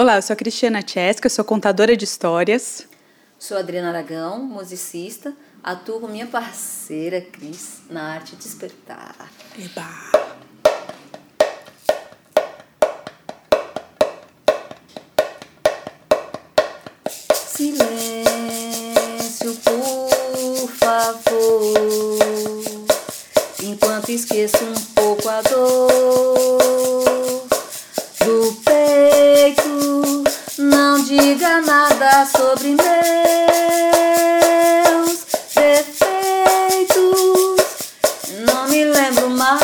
Olá, eu sou a Cristiana Tcheska, sou contadora de histórias. Sou Adriana Aragão, musicista. Atuo com minha parceira Cris na arte despertar. Eba! Silêncio, por favor, enquanto esqueço um pouco a dor sobre meus defeitos. Não me lembro mais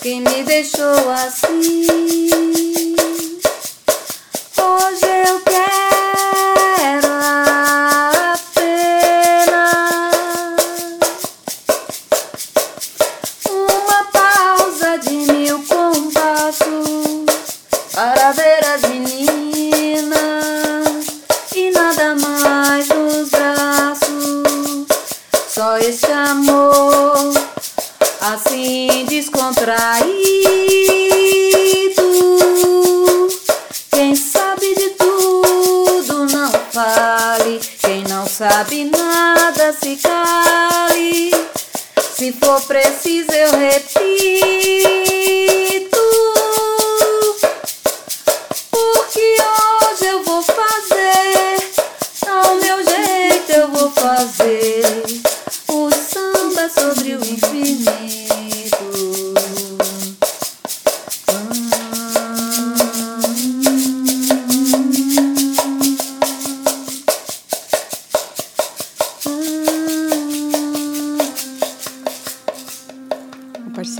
quem me deixou assim. Hoje eu quero apenas uma pausa de mil compassos para ver as meninas Só esse amor assim descontraído. Quem sabe de tudo não fale. Quem não sabe nada se cale. Se for preciso, eu repito.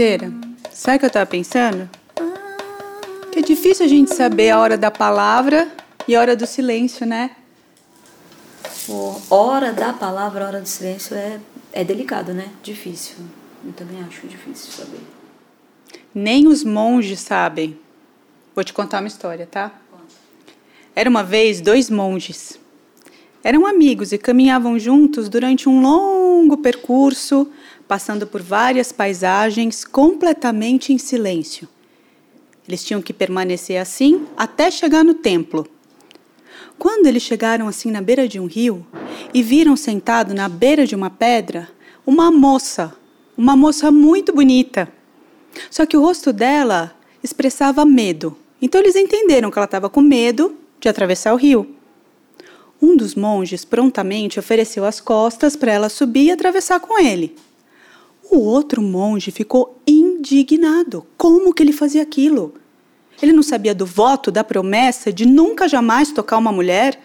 Parceira, sabe o que eu tava pensando? Que é difícil a gente saber a hora da palavra e a hora do silêncio, né? Pô, hora da palavra, hora do silêncio é, é delicado, né? Difícil. Eu também acho difícil saber. Nem os monges sabem. Vou te contar uma história, tá? Era uma vez dois monges. Eram amigos e caminhavam juntos durante um longo percurso, passando por várias paisagens completamente em silêncio. Eles tinham que permanecer assim até chegar no templo. Quando eles chegaram assim na beira de um rio e viram sentado na beira de uma pedra uma moça, uma moça muito bonita. Só que o rosto dela expressava medo. Então eles entenderam que ela estava com medo de atravessar o rio. Um dos monges prontamente ofereceu as costas para ela subir e atravessar com ele. O outro monge ficou indignado. Como que ele fazia aquilo? Ele não sabia do voto, da promessa de nunca jamais tocar uma mulher,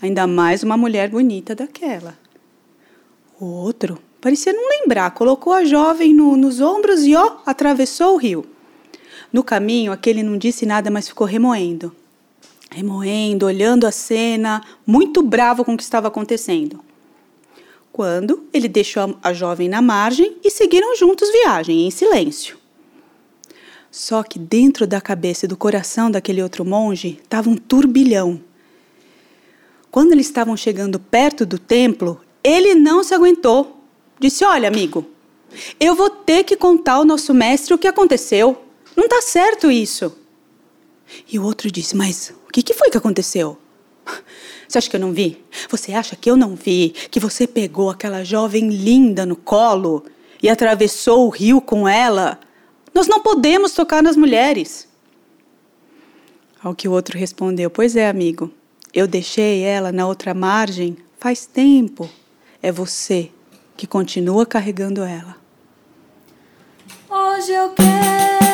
ainda mais uma mulher bonita daquela. O outro parecia não lembrar, colocou a jovem no, nos ombros e ó, atravessou o rio. No caminho, aquele não disse nada, mas ficou remoendo. Remoendo, olhando a cena, muito bravo com o que estava acontecendo. Quando ele deixou a jovem na margem e seguiram juntos viagem, em silêncio. Só que dentro da cabeça e do coração daquele outro monge estava um turbilhão. Quando eles estavam chegando perto do templo, ele não se aguentou. Disse: Olha, amigo, eu vou ter que contar ao nosso mestre o que aconteceu. Não está certo isso. E o outro disse: Mas o que, que foi que aconteceu? Você acha que eu não vi? Você acha que eu não vi que você pegou aquela jovem linda no colo e atravessou o rio com ela? Nós não podemos tocar nas mulheres. Ao que o outro respondeu: Pois é, amigo, eu deixei ela na outra margem faz tempo. É você que continua carregando ela. Hoje eu quero